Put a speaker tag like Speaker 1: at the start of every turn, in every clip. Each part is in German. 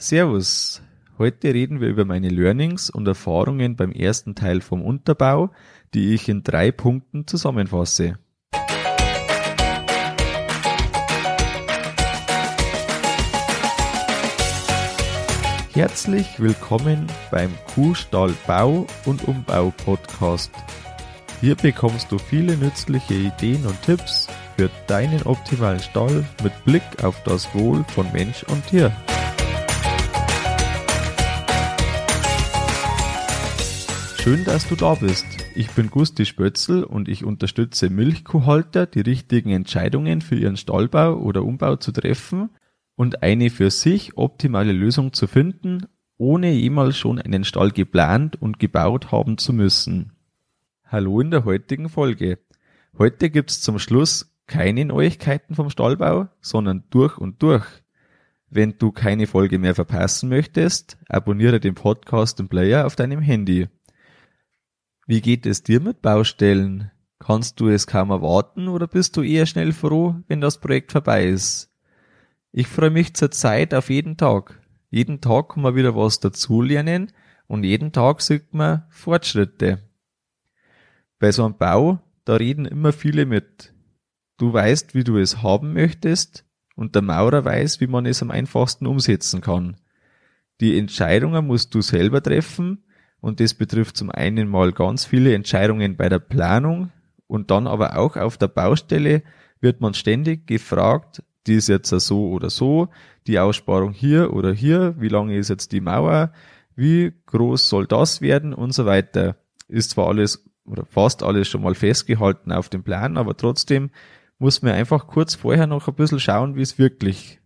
Speaker 1: Servus. Heute reden wir über meine Learnings und Erfahrungen beim ersten Teil vom Unterbau, die ich in drei Punkten zusammenfasse. Herzlich willkommen beim Kuhstall Bau und Umbau Podcast. Hier bekommst du viele nützliche Ideen und Tipps für deinen optimalen Stall mit Blick auf das Wohl von Mensch und Tier. Schön, dass du da bist. Ich bin Gusti Spötzl und ich unterstütze Milchkuhhalter, die richtigen Entscheidungen für ihren Stallbau oder Umbau zu treffen und eine für sich optimale Lösung zu finden, ohne jemals schon einen Stall geplant und gebaut haben zu müssen. Hallo in der heutigen Folge. Heute gibt's zum Schluss keine Neuigkeiten vom Stallbau, sondern durch und durch. Wenn du keine Folge mehr verpassen möchtest, abonniere den Podcast im Player auf deinem Handy. Wie geht es dir mit Baustellen? Kannst du es kaum erwarten oder bist du eher schnell froh, wenn das Projekt vorbei ist? Ich freue mich zurzeit auf jeden Tag. Jeden Tag kann man wieder was dazulernen und jeden Tag sieht man Fortschritte. Bei so einem Bau, da reden immer viele mit. Du weißt, wie du es haben möchtest und der Maurer weiß, wie man es am einfachsten umsetzen kann. Die Entscheidungen musst du selber treffen und das betrifft zum einen mal ganz viele Entscheidungen bei der Planung und dann aber auch auf der Baustelle wird man ständig gefragt, die ist jetzt so oder so, die Aussparung hier oder hier, wie lange ist jetzt die Mauer, wie groß soll das werden und so weiter. Ist zwar alles oder fast alles schon mal festgehalten auf dem Plan, aber trotzdem muss man einfach kurz vorher noch ein bisschen schauen, wie es wirklich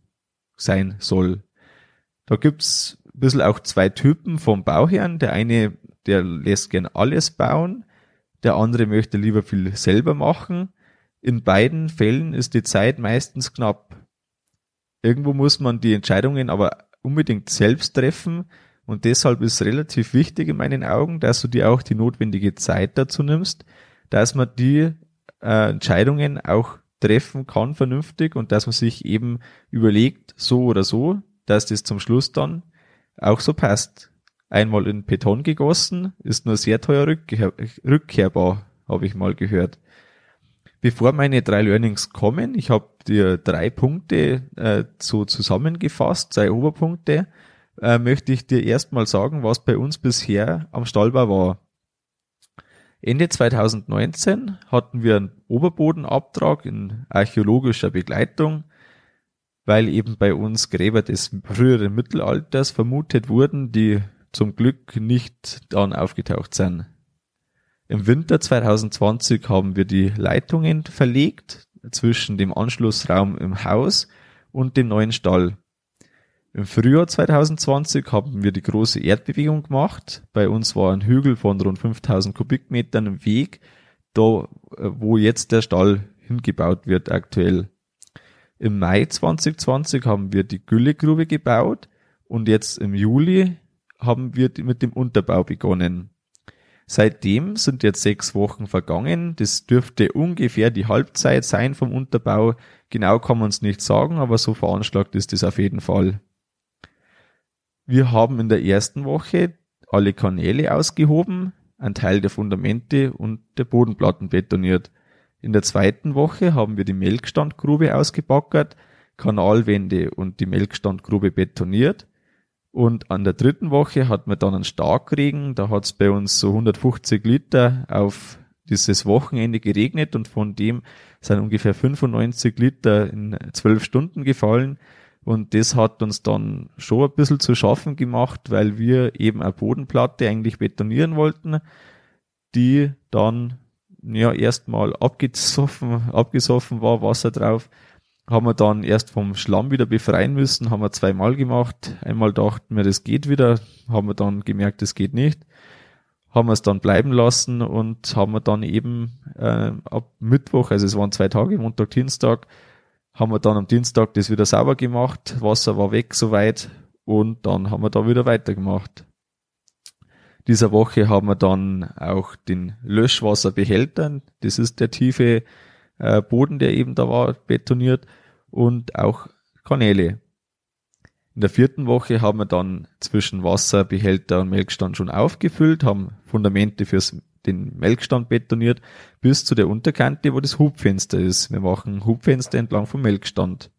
Speaker 1: sein soll. Da gibt's bisschen auch zwei Typen vom Bauherrn. Der eine, der lässt gern alles bauen, der andere möchte lieber viel selber machen. In beiden Fällen ist die Zeit meistens knapp. Irgendwo muss man die Entscheidungen aber unbedingt selbst treffen und deshalb ist relativ wichtig in meinen Augen, dass du dir auch die notwendige Zeit dazu nimmst, dass man die äh, Entscheidungen auch treffen kann vernünftig und dass man sich eben überlegt, so oder so, dass das zum Schluss dann auch so passt. Einmal in Beton gegossen, ist nur sehr teuer rückkehr, rückkehrbar, habe ich mal gehört. Bevor meine drei Learnings kommen, ich habe dir drei Punkte äh, so zusammengefasst, zwei Oberpunkte, äh, möchte ich dir erstmal sagen, was bei uns bisher am Stallbau war. Ende 2019 hatten wir einen Oberbodenabtrag in archäologischer Begleitung weil eben bei uns Gräber des früheren Mittelalters vermutet wurden, die zum Glück nicht dann aufgetaucht sind. Im Winter 2020 haben wir die Leitungen verlegt zwischen dem Anschlussraum im Haus und dem neuen Stall. Im Frühjahr 2020 haben wir die große Erdbewegung gemacht. Bei uns war ein Hügel von rund 5000 Kubikmetern im Weg, da wo jetzt der Stall hingebaut wird aktuell. Im Mai 2020 haben wir die Güllegrube gebaut und jetzt im Juli haben wir mit dem Unterbau begonnen. Seitdem sind jetzt sechs Wochen vergangen. Das dürfte ungefähr die Halbzeit sein vom Unterbau. Genau kann man es nicht sagen, aber so veranschlagt ist es auf jeden Fall. Wir haben in der ersten Woche alle Kanäle ausgehoben, ein Teil der Fundamente und der Bodenplatten betoniert. In der zweiten Woche haben wir die Melkstandgrube ausgebackert, Kanalwände und die Melkstandgrube betoniert. Und an der dritten Woche hat man dann einen Starkregen, da hat es bei uns so 150 Liter auf dieses Wochenende geregnet und von dem sind ungefähr 95 Liter in zwölf Stunden gefallen. Und das hat uns dann schon ein bisschen zu schaffen gemacht, weil wir eben eine Bodenplatte eigentlich betonieren wollten, die dann ja erstmal abgesoffen, abgesoffen war, Wasser drauf. Haben wir dann erst vom Schlamm wieder befreien müssen, haben wir zweimal gemacht. Einmal dachten wir, das geht wieder, haben wir dann gemerkt, das geht nicht. Haben wir es dann bleiben lassen und haben wir dann eben äh, ab Mittwoch, also es waren zwei Tage, Montag, Dienstag, haben wir dann am Dienstag das wieder sauber gemacht, Wasser war weg soweit und dann haben wir da wieder weitergemacht dieser Woche haben wir dann auch den Löschwasserbehälter. Das ist der tiefe äh, Boden, der eben da war, betoniert und auch Kanäle. In der vierten Woche haben wir dann zwischen Wasserbehälter und Melkstand schon aufgefüllt, haben Fundamente fürs den Melkstand betoniert bis zu der Unterkante, wo das Hubfenster ist. Wir machen Hubfenster entlang vom Melkstand.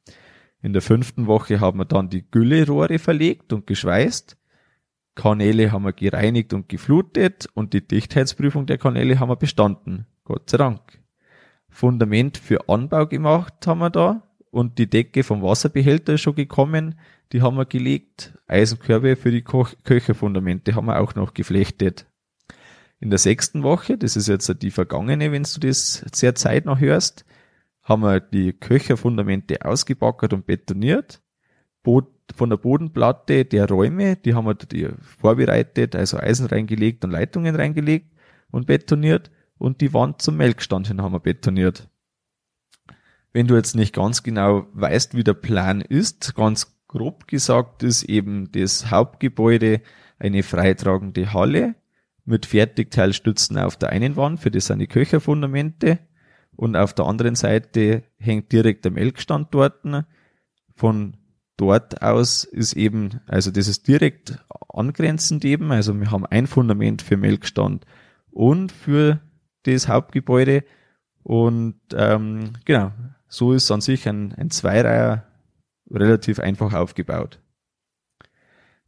Speaker 1: In der fünften Woche haben wir dann die Güllerohre verlegt und geschweißt. Kanäle haben wir gereinigt und geflutet und die Dichtheitsprüfung der Kanäle haben wir bestanden. Gott sei Dank. Fundament für Anbau gemacht haben wir da und die Decke vom Wasserbehälter ist schon gekommen. Die haben wir gelegt. Eisenkörbe für die Köcherfundamente haben wir auch noch geflechtet. In der sechsten Woche, das ist jetzt die vergangene, wenn du das sehr zeitnah hörst, haben wir die Köcherfundamente ausgebackert und betoniert. Von der Bodenplatte der Räume, die haben wir die vorbereitet, also Eisen reingelegt und Leitungen reingelegt und betoniert. Und die Wand zum Melkstand hin haben wir betoniert. Wenn du jetzt nicht ganz genau weißt, wie der Plan ist, ganz grob gesagt ist eben das Hauptgebäude eine freitragende Halle mit Fertigteilstützen auf der einen Wand, für das sind die Köcherfundamente. Und auf der anderen Seite hängt direkt der Melkstand dort. Von dort aus ist eben, also das ist direkt angrenzend eben, also wir haben ein Fundament für Melkstand und für das Hauptgebäude. Und ähm, genau, so ist an sich ein, ein Zweireiher relativ einfach aufgebaut.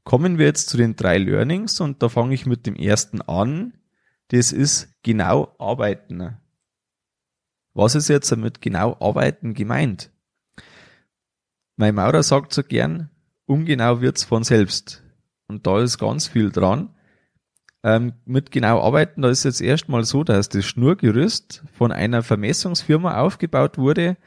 Speaker 1: Kommen wir jetzt zu den drei Learnings und da fange ich mit dem ersten an. Das ist genau arbeiten. Was ist jetzt damit genau arbeiten gemeint? Mein Maurer sagt so gern, ungenau wird's von selbst. Und da ist ganz viel dran. Ähm, mit genau arbeiten, da ist jetzt erstmal so, dass das Schnurgerüst von einer Vermessungsfirma aufgebaut wurde.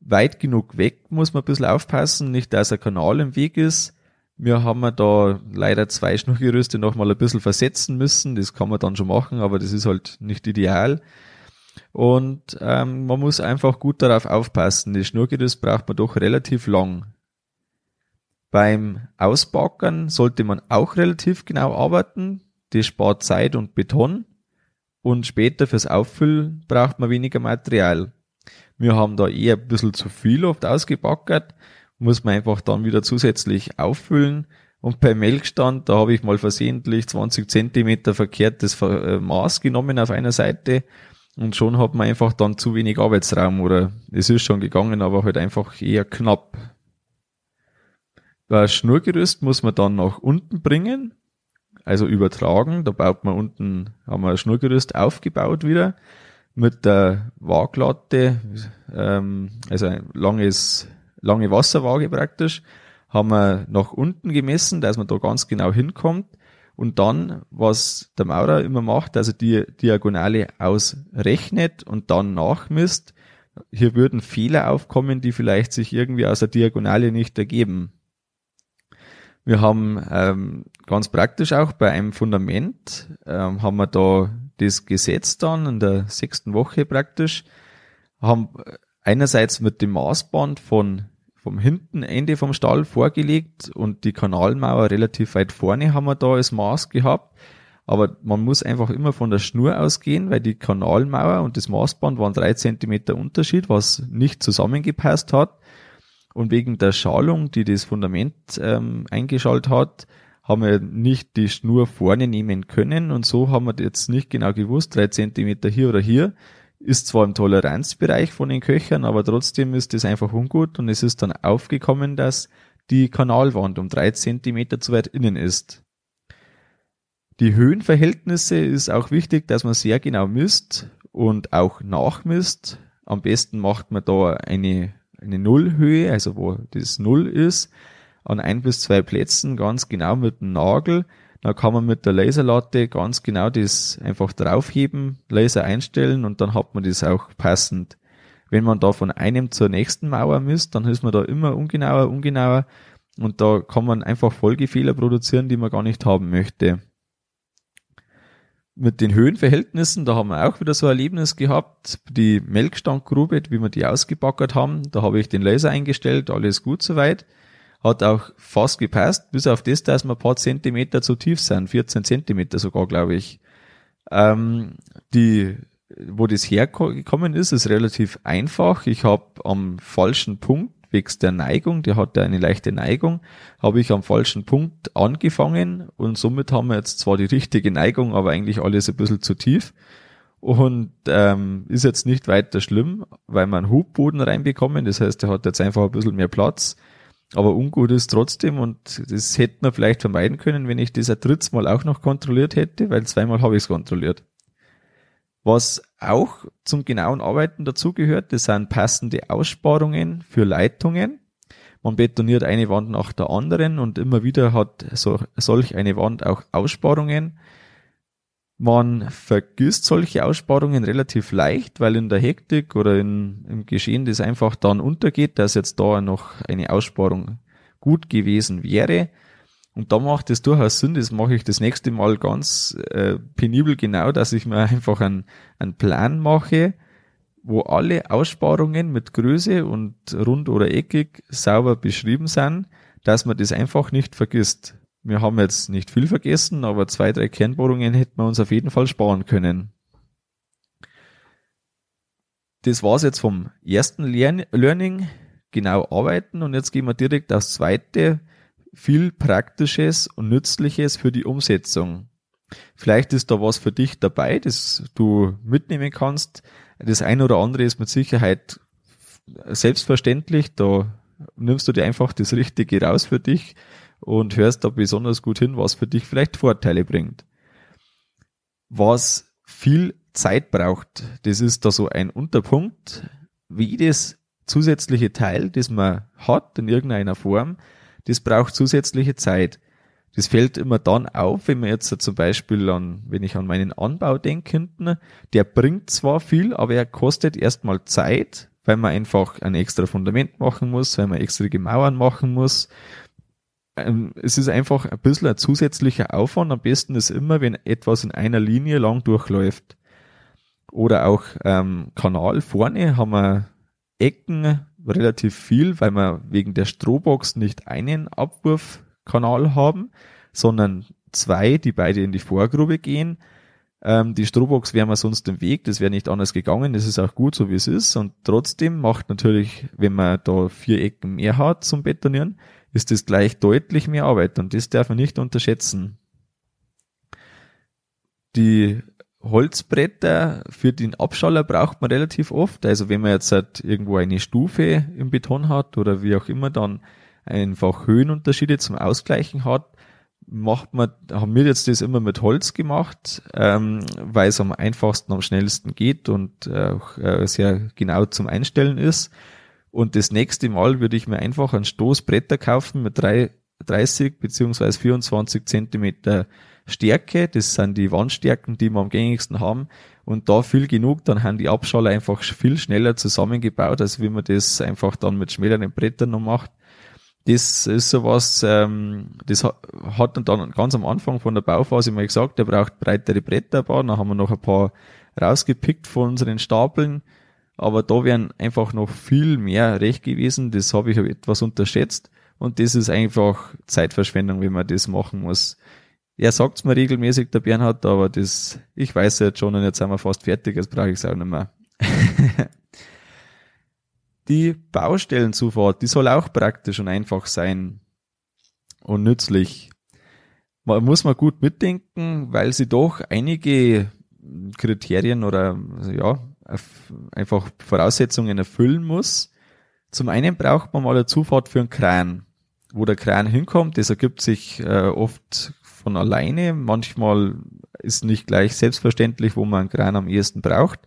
Speaker 1: Weit genug weg muss man ein bisschen aufpassen, nicht dass ein Kanal im Weg ist wir haben da leider zwei Schnurgerüste nochmal ein bisschen versetzen müssen. Das kann man dann schon machen, aber das ist halt nicht ideal. Und ähm, man muss einfach gut darauf aufpassen. Das Schnurgerüst braucht man doch relativ lang. Beim Ausbackern sollte man auch relativ genau arbeiten. Das spart Zeit und Beton. Und später fürs Auffüllen braucht man weniger Material. Wir haben da eher ein bisschen zu viel oft ausgebackert muss man einfach dann wieder zusätzlich auffüllen. Und beim Melkstand, da habe ich mal versehentlich 20 Zentimeter verkehrtes äh, Maß genommen auf einer Seite und schon hat man einfach dann zu wenig Arbeitsraum oder es ist schon gegangen, aber halt einfach eher knapp. Das Schnurgerüst muss man dann nach unten bringen, also übertragen. Da baut man unten, haben wir ein Schnurgerüst aufgebaut wieder mit der Waaglatte, ähm, also ein langes lange Wasserwaage praktisch, haben wir nach unten gemessen, dass man da ganz genau hinkommt. Und dann, was der Maurer immer macht, also die Diagonale ausrechnet und dann nachmisst. Hier würden Fehler aufkommen, die vielleicht sich irgendwie aus der Diagonale nicht ergeben. Wir haben ähm, ganz praktisch auch bei einem Fundament, ähm, haben wir da das Gesetz dann in der sechsten Woche praktisch, haben einerseits mit dem Maßband von vom hinten Ende vom Stall vorgelegt und die Kanalmauer relativ weit vorne haben wir da als Maß gehabt. Aber man muss einfach immer von der Schnur ausgehen, weil die Kanalmauer und das Maßband waren drei Zentimeter Unterschied, was nicht zusammengepasst hat. Und wegen der Schalung, die das Fundament ähm, eingeschaltet hat, haben wir nicht die Schnur vorne nehmen können und so haben wir jetzt nicht genau gewusst, drei Zentimeter hier oder hier, ist zwar im Toleranzbereich von den Köchern, aber trotzdem ist das einfach ungut und es ist dann aufgekommen, dass die Kanalwand um drei Zentimeter zu weit innen ist. Die Höhenverhältnisse ist auch wichtig, dass man sehr genau misst und auch nachmisst. Am besten macht man da eine, eine Nullhöhe, also wo das Null ist, an ein bis zwei Plätzen ganz genau mit dem Nagel da kann man mit der Laserlatte ganz genau das einfach draufheben, Laser einstellen und dann hat man das auch passend. Wenn man da von einem zur nächsten Mauer misst, dann ist man da immer ungenauer, ungenauer und da kann man einfach Folgefehler produzieren, die man gar nicht haben möchte. Mit den Höhenverhältnissen, da haben wir auch wieder so ein Erlebnis gehabt. Die Melkstandgrube, wie wir die ausgebackert haben, da habe ich den Laser eingestellt, alles gut soweit. Hat auch fast gepasst, bis auf das, dass wir ein paar Zentimeter zu tief sind, 14 Zentimeter sogar, glaube ich. Ähm, die, wo das hergekommen ist, ist relativ einfach. Ich habe am falschen Punkt zwecks der Neigung, der hat ja eine leichte Neigung, habe ich am falschen Punkt angefangen und somit haben wir jetzt zwar die richtige Neigung, aber eigentlich alles ein bisschen zu tief und ähm, ist jetzt nicht weiter schlimm, weil wir einen Hubboden reinbekommen, das heißt, der hat jetzt einfach ein bisschen mehr Platz, aber ungut ist trotzdem und das hätte man vielleicht vermeiden können, wenn ich das ein drittes Mal auch noch kontrolliert hätte, weil zweimal habe ich es kontrolliert. Was auch zum genauen Arbeiten dazugehört, das sind passende Aussparungen für Leitungen. Man betoniert eine Wand nach der anderen und immer wieder hat so, solch eine Wand auch Aussparungen. Man vergisst solche Aussparungen relativ leicht, weil in der Hektik oder in, im Geschehen das einfach dann untergeht, dass jetzt da noch eine Aussparung gut gewesen wäre. Und da macht es durchaus Sinn, das mache ich das nächste Mal ganz äh, penibel genau, dass ich mir einfach einen, einen Plan mache, wo alle Aussparungen mit Größe und rund oder eckig sauber beschrieben sind, dass man das einfach nicht vergisst. Wir haben jetzt nicht viel vergessen, aber zwei, drei Kernbohrungen hätten wir uns auf jeden Fall sparen können. Das war's jetzt vom ersten Learning, genau arbeiten und jetzt gehen wir direkt aufs zweite, viel Praktisches und Nützliches für die Umsetzung. Vielleicht ist da was für dich dabei, das du mitnehmen kannst. Das eine oder andere ist mit Sicherheit selbstverständlich. Da nimmst du dir einfach das Richtige raus für dich und hörst da besonders gut hin, was für dich vielleicht Vorteile bringt. Was viel Zeit braucht, das ist da so ein Unterpunkt. Wie jedes zusätzliche Teil, das man hat in irgendeiner Form, das braucht zusätzliche Zeit. Das fällt immer dann auf, wenn man jetzt zum Beispiel an, wenn ich an meinen Anbau denke hinten, der bringt zwar viel, aber er kostet erstmal Zeit, weil man einfach ein extra Fundament machen muss, weil man extra Gemauern machen muss. Ähm, es ist einfach ein bisschen ein zusätzlicher Aufwand. Am besten ist immer, wenn etwas in einer Linie lang durchläuft. Oder auch ähm, Kanal vorne haben wir Ecken, relativ viel, weil wir wegen der Strohbox nicht einen Abwurfkanal haben, sondern zwei, die beide in die Vorgrube gehen. Ähm, die Strohbox wäre mir sonst im Weg, das wäre nicht anders gegangen, das ist auch gut so wie es ist und trotzdem macht natürlich, wenn man da vier Ecken mehr hat zum Betonieren, ist das gleich deutlich mehr Arbeit und das darf man nicht unterschätzen. Die Holzbretter für den Abschaller braucht man relativ oft. Also wenn man jetzt halt irgendwo eine Stufe im Beton hat oder wie auch immer dann einfach Höhenunterschiede zum Ausgleichen hat, macht man, haben wir jetzt das immer mit Holz gemacht, ähm, weil es am einfachsten, am schnellsten geht und auch äh, sehr genau zum Einstellen ist. Und das nächste Mal würde ich mir einfach ein Stoßbretter kaufen mit drei, 30 beziehungsweise 24 Zentimeter Stärke, das sind die Wandstärken, die wir am gängigsten haben. Und da viel genug, dann haben die Abschaller einfach viel schneller zusammengebaut, als wie man das einfach dann mit schmäleren Brettern noch macht. Das ist sowas, ähm, das hat dann ganz am Anfang von der Bauphase mal gesagt, der braucht breitere Bretter. Dann haben wir noch ein paar rausgepickt von unseren Stapeln. Aber da wären einfach noch viel mehr recht gewesen. Das habe ich etwas unterschätzt. Und das ist einfach Zeitverschwendung, wenn man das machen muss. Er sagt's mir regelmäßig, der Bernhard, aber das, ich weiß jetzt schon und jetzt sind wir fast fertig, jetzt brauche ich es auch nicht mehr. die Baustellenzufahrt, die soll auch praktisch und einfach sein und nützlich. Man muss man gut mitdenken, weil sie doch einige Kriterien oder ja, einfach Voraussetzungen erfüllen muss. Zum einen braucht man mal eine Zufahrt für einen Kran. Wo der Kran hinkommt, das ergibt sich äh, oft von alleine. Manchmal ist nicht gleich selbstverständlich, wo man einen Kran am ehesten braucht.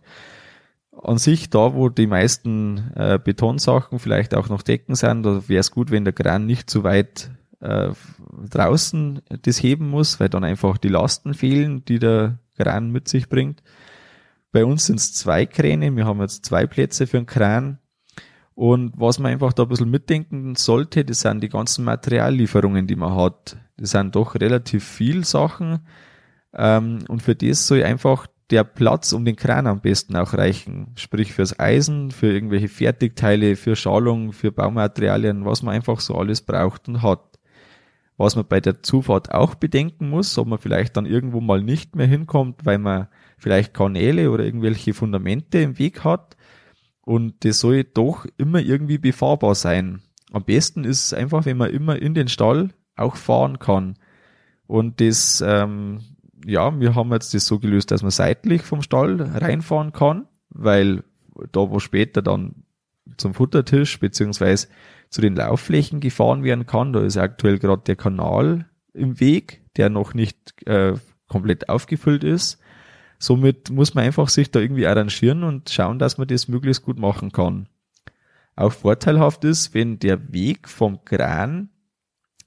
Speaker 1: An sich, da wo die meisten äh, Betonsachen vielleicht auch noch Decken sind, da wäre es gut, wenn der Kran nicht zu weit äh, draußen das heben muss, weil dann einfach die Lasten fehlen, die der Kran mit sich bringt. Bei uns sind es zwei Kräne, wir haben jetzt zwei Plätze für einen Kran. Und was man einfach da ein bisschen mitdenken sollte, das sind die ganzen Materiallieferungen, die man hat. Das sind doch relativ viel Sachen. Ähm, und für das soll einfach der Platz um den Kran am besten auch reichen. Sprich fürs Eisen, für irgendwelche Fertigteile, für Schalung, für Baumaterialien, was man einfach so alles braucht und hat. Was man bei der Zufahrt auch bedenken muss, ob man vielleicht dann irgendwo mal nicht mehr hinkommt, weil man vielleicht Kanäle oder irgendwelche Fundamente im Weg hat Und das soll doch immer irgendwie befahrbar sein. Am besten ist es einfach, wenn man immer in den Stall auch fahren kann. Und das, ähm, ja, wir haben jetzt das so gelöst, dass man seitlich vom Stall reinfahren kann, weil da, wo später dann zum Futtertisch beziehungsweise zu den Laufflächen gefahren werden kann, da ist aktuell gerade der Kanal im Weg, der noch nicht äh, komplett aufgefüllt ist. Somit muss man einfach sich da irgendwie arrangieren und schauen, dass man das möglichst gut machen kann. Auch vorteilhaft ist, wenn der Weg vom Kran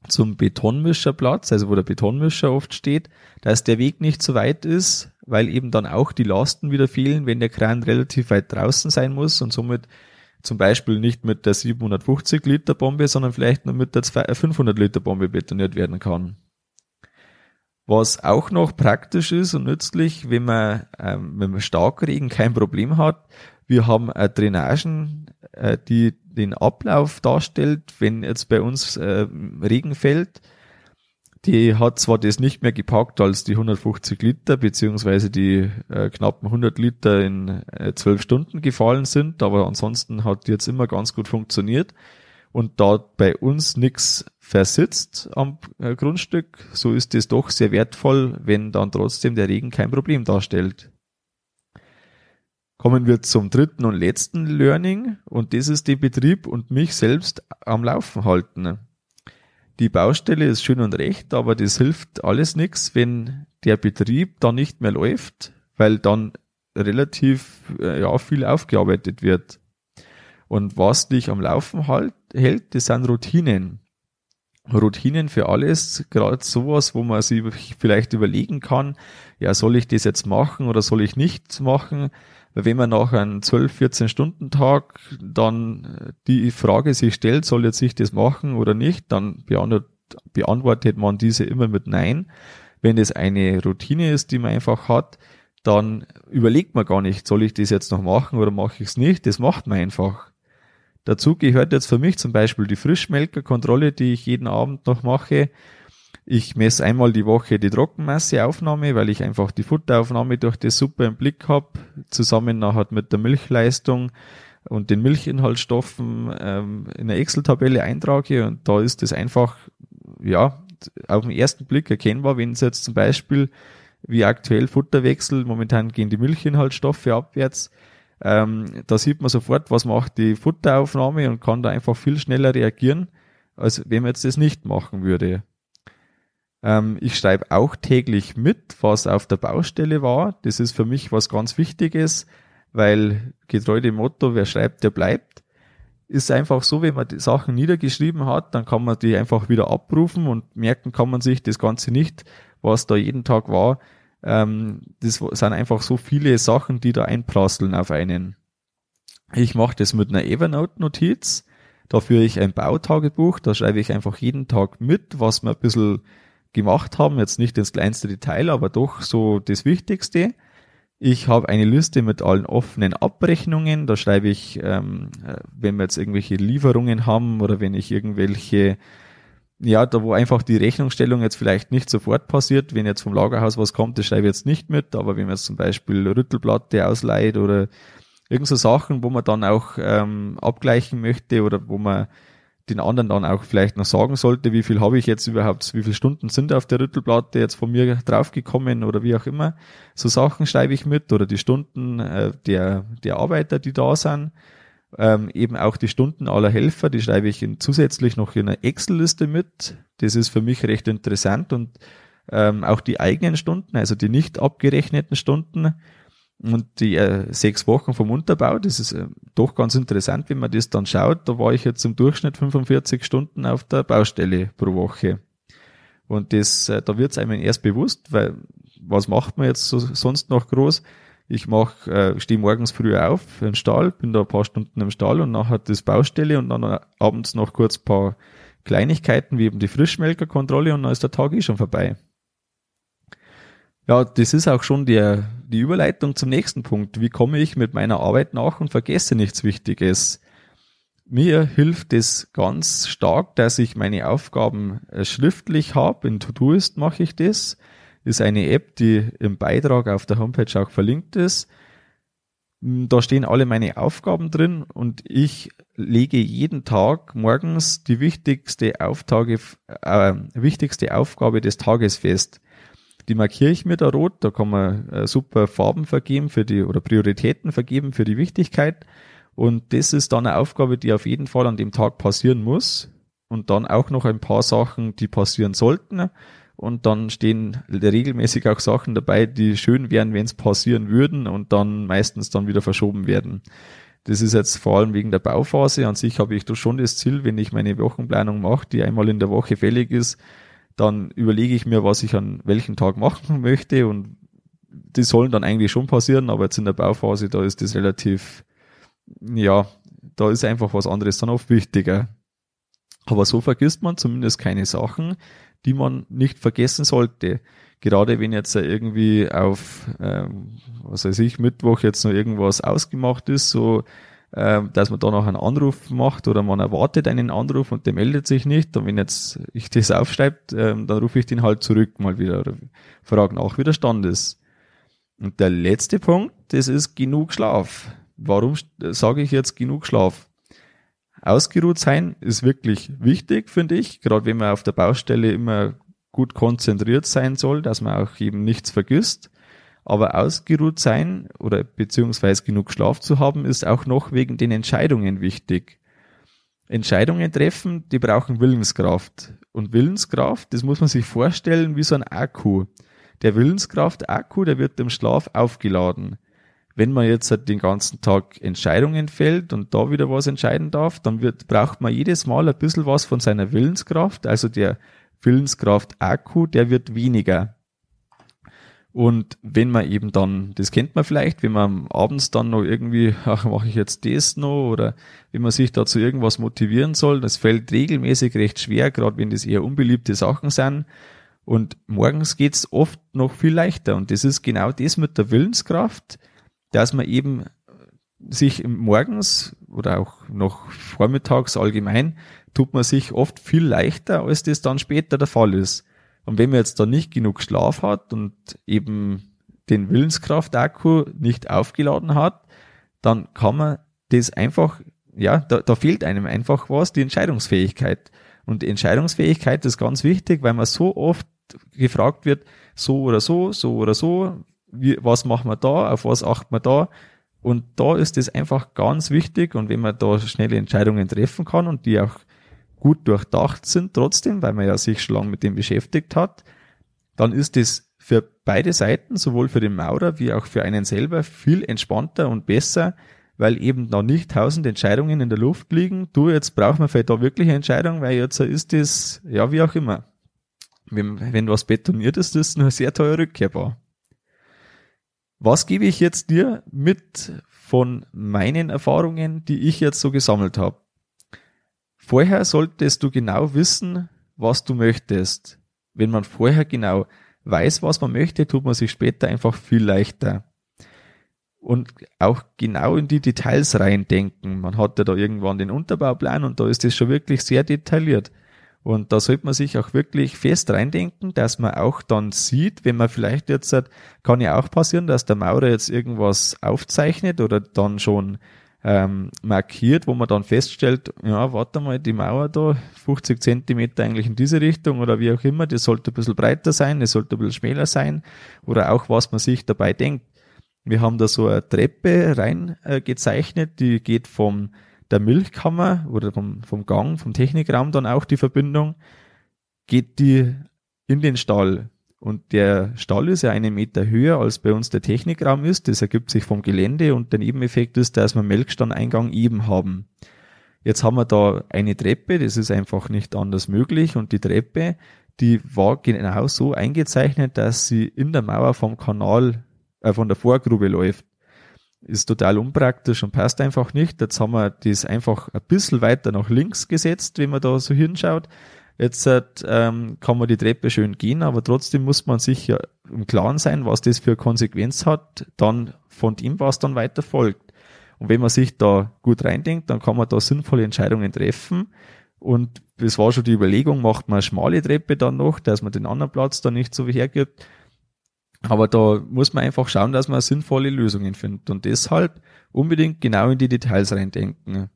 Speaker 1: zum Betonmischerplatz, also wo der Betonmischer oft steht, dass der Weg nicht so weit ist, weil eben dann auch die Lasten wieder fehlen, wenn der Kran relativ weit draußen sein muss und somit zum Beispiel nicht mit der 750 Liter Bombe, sondern vielleicht nur mit der 500 Liter Bombe betoniert werden kann. Was auch noch praktisch ist und nützlich, wenn man, ähm, wenn man Starkregen kein Problem hat, wir haben äh, Drainagen, äh, die den Ablauf darstellt, wenn jetzt bei uns äh, Regen fällt. Die hat zwar das nicht mehr gepackt als die 150 Liter, beziehungsweise die äh, knappen 100 Liter in äh, 12 Stunden gefallen sind, aber ansonsten hat die jetzt immer ganz gut funktioniert. Und da bei uns nichts versitzt am äh, Grundstück, so ist es doch sehr wertvoll, wenn dann trotzdem der Regen kein Problem darstellt. Kommen wir zum dritten und letzten Learning und das ist den Betrieb und mich selbst am Laufen halten. Die Baustelle ist schön und recht, aber das hilft alles nichts, wenn der Betrieb dann nicht mehr läuft, weil dann relativ äh, ja, viel aufgearbeitet wird. Und was dich am Laufen halt, hält, das sind Routinen. Routinen für alles, gerade sowas, wo man sich vielleicht überlegen kann, ja, soll ich das jetzt machen oder soll ich nichts machen? Weil wenn man nach einem 12, 14 Stunden Tag dann äh, die Frage sich stellt, soll jetzt ich das machen oder nicht, dann beantwortet man diese immer mit Nein. Wenn es eine Routine ist, die man einfach hat, dann überlegt man gar nicht, soll ich das jetzt noch machen oder mache ich es nicht. Das macht man einfach. Dazu gehört jetzt für mich zum Beispiel die Frischmelkerkontrolle, die ich jeden Abend noch mache. Ich messe einmal die Woche die Trockenmasseaufnahme, weil ich einfach die Futteraufnahme durch das super im Blick habe, zusammen nachher mit der Milchleistung und den Milchinhaltsstoffen ähm, in der Excel-Tabelle eintrage und da ist es einfach, ja, auf den ersten Blick erkennbar, wenn es jetzt zum Beispiel wie aktuell Futterwechsel, momentan gehen die Milchinhaltsstoffe abwärts, ähm, da sieht man sofort, was macht die Futteraufnahme und kann da einfach viel schneller reagieren, als wenn man jetzt das nicht machen würde. Ähm, ich schreibe auch täglich mit, was auf der Baustelle war. Das ist für mich was ganz Wichtiges, weil getreu dem Motto, wer schreibt, der bleibt. Ist einfach so, wenn man die Sachen niedergeschrieben hat, dann kann man die einfach wieder abrufen und merken kann man sich das Ganze nicht, was da jeden Tag war. Ähm, das sind einfach so viele Sachen, die da einprasseln auf einen. Ich mache das mit einer Evernote-Notiz. Da führe ich ein Bautagebuch, da schreibe ich einfach jeden Tag mit, was mir ein bisschen gemacht haben, jetzt nicht ins kleinste Detail, aber doch so das Wichtigste. Ich habe eine Liste mit allen offenen Abrechnungen. Da schreibe ich, ähm, äh, wenn wir jetzt irgendwelche Lieferungen haben oder wenn ich irgendwelche, ja, da wo einfach die Rechnungsstellung jetzt vielleicht nicht sofort passiert, wenn jetzt vom Lagerhaus was kommt, das schreibe ich jetzt nicht mit, aber wenn man jetzt zum Beispiel Rüttelplatte ausleiht oder irgend so Sachen, wo man dann auch ähm, abgleichen möchte oder wo man den anderen dann auch vielleicht noch sagen sollte, wie viel habe ich jetzt überhaupt, wie viele Stunden sind auf der Rüttelplatte jetzt von mir draufgekommen oder wie auch immer. So Sachen schreibe ich mit oder die Stunden äh, der, der Arbeiter, die da sind. Ähm, eben auch die Stunden aller Helfer, die schreibe ich in, zusätzlich noch in einer Excel-Liste mit. Das ist für mich recht interessant und ähm, auch die eigenen Stunden, also die nicht abgerechneten Stunden, und die äh, sechs Wochen vom Unterbau, das ist äh, doch ganz interessant, wenn man das dann schaut. Da war ich jetzt im Durchschnitt 45 Stunden auf der Baustelle pro Woche. Und das, äh, da wird es einem erst bewusst, weil was macht man jetzt so, sonst noch groß? Ich mach, äh, stehe morgens früh auf im Stall, bin da ein paar Stunden im Stall und nachher das Baustelle und dann abends noch kurz paar Kleinigkeiten wie eben die Frischmelkerkontrolle und dann ist der Tag eh schon vorbei. Ja, das ist auch schon der, die Überleitung zum nächsten Punkt. Wie komme ich mit meiner Arbeit nach und vergesse nichts Wichtiges? Mir hilft es ganz stark, dass ich meine Aufgaben äh, schriftlich habe. In Todoist mache ich das. Ist eine App, die im Beitrag auf der Homepage auch verlinkt ist. Da stehen alle meine Aufgaben drin und ich lege jeden Tag morgens die wichtigste, Auftage, äh, wichtigste Aufgabe des Tages fest. Die markiere ich mir da rot, da kann man äh, super Farben vergeben für die oder Prioritäten vergeben für die Wichtigkeit. Und das ist dann eine Aufgabe, die auf jeden Fall an dem Tag passieren muss. Und dann auch noch ein paar Sachen, die passieren sollten. Und dann stehen regelmäßig auch Sachen dabei, die schön wären, wenn es passieren würden und dann meistens dann wieder verschoben werden. Das ist jetzt vor allem wegen der Bauphase. An sich habe ich da schon das Ziel, wenn ich meine Wochenplanung mache, die einmal in der Woche fällig ist, dann überlege ich mir, was ich an welchem Tag machen möchte und die sollen dann eigentlich schon passieren, aber jetzt in der Bauphase, da ist das relativ, ja, da ist einfach was anderes dann oft wichtiger. Aber so vergisst man zumindest keine Sachen, die man nicht vergessen sollte. Gerade wenn jetzt irgendwie auf, ähm, was weiß ich, Mittwoch jetzt noch irgendwas ausgemacht ist, so äh, dass man da noch einen Anruf macht oder man erwartet einen Anruf und der meldet sich nicht. Und wenn jetzt ich das aufschreibe, äh, dann rufe ich den halt zurück mal wieder oder frage nach, wie der Stand ist. Und der letzte Punkt, das ist genug Schlaf. Warum sage ich jetzt genug Schlaf? Ausgeruht sein ist wirklich wichtig, finde ich, gerade wenn man auf der Baustelle immer gut konzentriert sein soll, dass man auch eben nichts vergisst. Aber ausgeruht sein oder beziehungsweise genug Schlaf zu haben, ist auch noch wegen den Entscheidungen wichtig. Entscheidungen treffen, die brauchen Willenskraft. Und Willenskraft, das muss man sich vorstellen wie so ein Akku. Der Willenskraft-Akku, der wird im Schlaf aufgeladen. Wenn man jetzt halt den ganzen Tag Entscheidungen fällt und da wieder was entscheiden darf, dann wird, braucht man jedes Mal ein bisschen was von seiner Willenskraft. Also der Willenskraft-Akku, der wird weniger. Und wenn man eben dann, das kennt man vielleicht, wenn man abends dann noch irgendwie, ach, mache ich jetzt das noch oder wenn man sich dazu irgendwas motivieren soll, das fällt regelmäßig recht schwer, gerade wenn das eher unbeliebte Sachen sind. Und morgens geht's oft noch viel leichter. Und das ist genau das mit der Willenskraft, dass man eben sich morgens oder auch noch vormittags allgemein, tut man sich oft viel leichter, als das dann später der Fall ist. Und wenn man jetzt da nicht genug Schlaf hat und eben den Willenskraft-Akku nicht aufgeladen hat, dann kann man das einfach, ja, da, da fehlt einem einfach was, die Entscheidungsfähigkeit. Und die Entscheidungsfähigkeit ist ganz wichtig, weil man so oft gefragt wird, so oder so, so oder so, wie, was machen wir da, auf was achten wir da. Und da ist es einfach ganz wichtig und wenn man da schnelle Entscheidungen treffen kann und die auch gut durchdacht sind trotzdem, weil man ja sich schon lange mit dem beschäftigt hat, dann ist es für beide Seiten, sowohl für den Maurer wie auch für einen selber, viel entspannter und besser, weil eben da nicht tausend Entscheidungen in der Luft liegen. Du, jetzt braucht man vielleicht da wirklich eine Entscheidung, weil jetzt ist das, ja, wie auch immer. Wenn, wenn was betoniert ist, ist es nur sehr teuer rückkehrbar. Was gebe ich jetzt dir mit von meinen Erfahrungen, die ich jetzt so gesammelt habe? Vorher solltest du genau wissen, was du möchtest. Wenn man vorher genau weiß, was man möchte, tut man sich später einfach viel leichter. Und auch genau in die Details reindenken. Man hat ja da irgendwann den Unterbauplan und da ist es schon wirklich sehr detailliert. Und da sollte man sich auch wirklich fest reindenken, dass man auch dann sieht, wenn man vielleicht jetzt, kann ja auch passieren, dass der Maurer jetzt irgendwas aufzeichnet oder dann schon ähm, markiert, wo man dann feststellt, ja, warte mal, die Mauer da, 50 Zentimeter eigentlich in diese Richtung oder wie auch immer, die sollte ein bisschen breiter sein, die sollte ein bisschen schmäler sein oder auch was man sich dabei denkt. Wir haben da so eine Treppe rein äh, gezeichnet, die geht vom der Milchkammer oder vom, vom Gang, vom Technikraum dann auch die Verbindung, geht die in den Stall. Und der Stall ist ja einen Meter höher als bei uns der Technikraum ist. Das ergibt sich vom Gelände und der Nebeneffekt ist, dass wir Melkstandeingang eben haben. Jetzt haben wir da eine Treppe, das ist einfach nicht anders möglich und die Treppe, die war genau so eingezeichnet, dass sie in der Mauer vom Kanal, äh, von der Vorgrube läuft. Ist total unpraktisch und passt einfach nicht. Jetzt haben wir das einfach ein bisschen weiter nach links gesetzt, wenn man da so hinschaut. Jetzt ähm, kann man die Treppe schön gehen, aber trotzdem muss man sich ja im Klaren sein, was das für Konsequenz hat, dann von dem, was dann weiter folgt. Und wenn man sich da gut reindenkt, dann kann man da sinnvolle Entscheidungen treffen. Und das war schon die Überlegung, macht man eine schmale Treppe dann noch, dass man den anderen Platz dann nicht so hergibt. Aber da muss man einfach schauen, dass man sinnvolle Lösungen findet und deshalb unbedingt genau in die Details reindenken.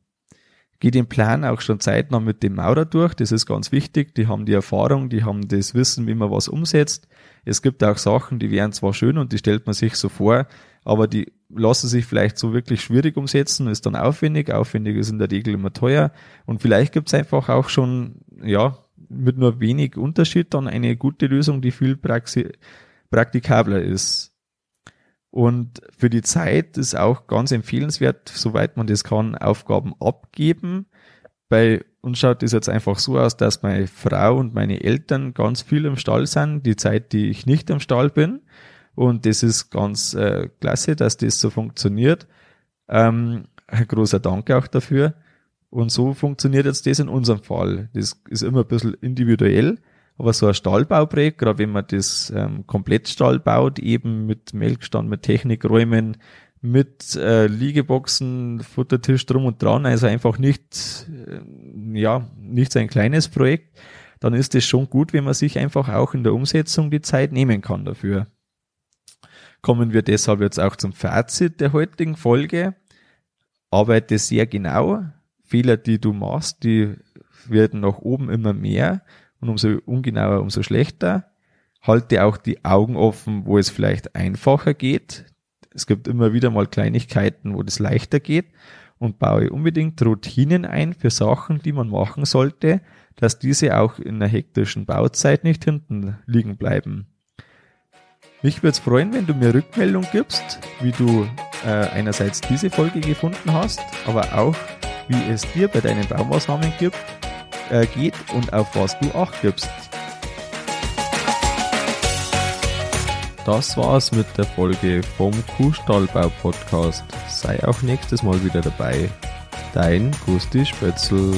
Speaker 1: Geht den Plan auch schon zeitnah mit dem Maurer durch, das ist ganz wichtig. Die haben die Erfahrung, die haben das Wissen, wie man was umsetzt. Es gibt auch Sachen, die wären zwar schön und die stellt man sich so vor, aber die lassen sich vielleicht so wirklich schwierig umsetzen, ist dann aufwendig. Aufwendig ist in der Regel immer teuer. Und vielleicht gibt's einfach auch schon, ja, mit nur wenig Unterschied dann eine gute Lösung, die viel praxi praktikabler ist. Und für die Zeit ist auch ganz empfehlenswert, soweit man das kann, Aufgaben abgeben. Bei uns schaut es jetzt einfach so aus, dass meine Frau und meine Eltern ganz viel im Stall sind, die Zeit, die ich nicht im Stall bin. Und das ist ganz äh, klasse, dass das so funktioniert. Ähm, ein großer Dank auch dafür. Und so funktioniert jetzt das in unserem Fall. Das ist immer ein bisschen individuell. Aber so ein Stallbauprojekt, gerade wenn man das ähm, Komplettstall baut, eben mit Melkstand, mit Technikräumen, mit äh, Liegeboxen, Futtertisch drum und dran, also einfach nicht, äh, ja, nicht so ein kleines Projekt, dann ist es schon gut, wenn man sich einfach auch in der Umsetzung die Zeit nehmen kann dafür. Kommen wir deshalb jetzt auch zum Fazit der heutigen Folge. Arbeite sehr genau. Fehler, die du machst, die werden nach oben immer mehr und umso ungenauer, umso schlechter. Halte auch die Augen offen, wo es vielleicht einfacher geht. Es gibt immer wieder mal Kleinigkeiten, wo das leichter geht und baue unbedingt Routinen ein für Sachen, die man machen sollte, dass diese auch in der hektischen Bauzeit nicht hinten liegen bleiben. Mich würde es freuen, wenn du mir Rückmeldung gibst, wie du äh, einerseits diese Folge gefunden hast, aber auch wie es dir bei deinen Baumaßnahmen gibt äh, geht und auf was du Acht gibst. Das war's mit der Folge vom Kuhstallbau Podcast. Sei auch nächstes Mal wieder dabei. Dein Gusti Spötzl.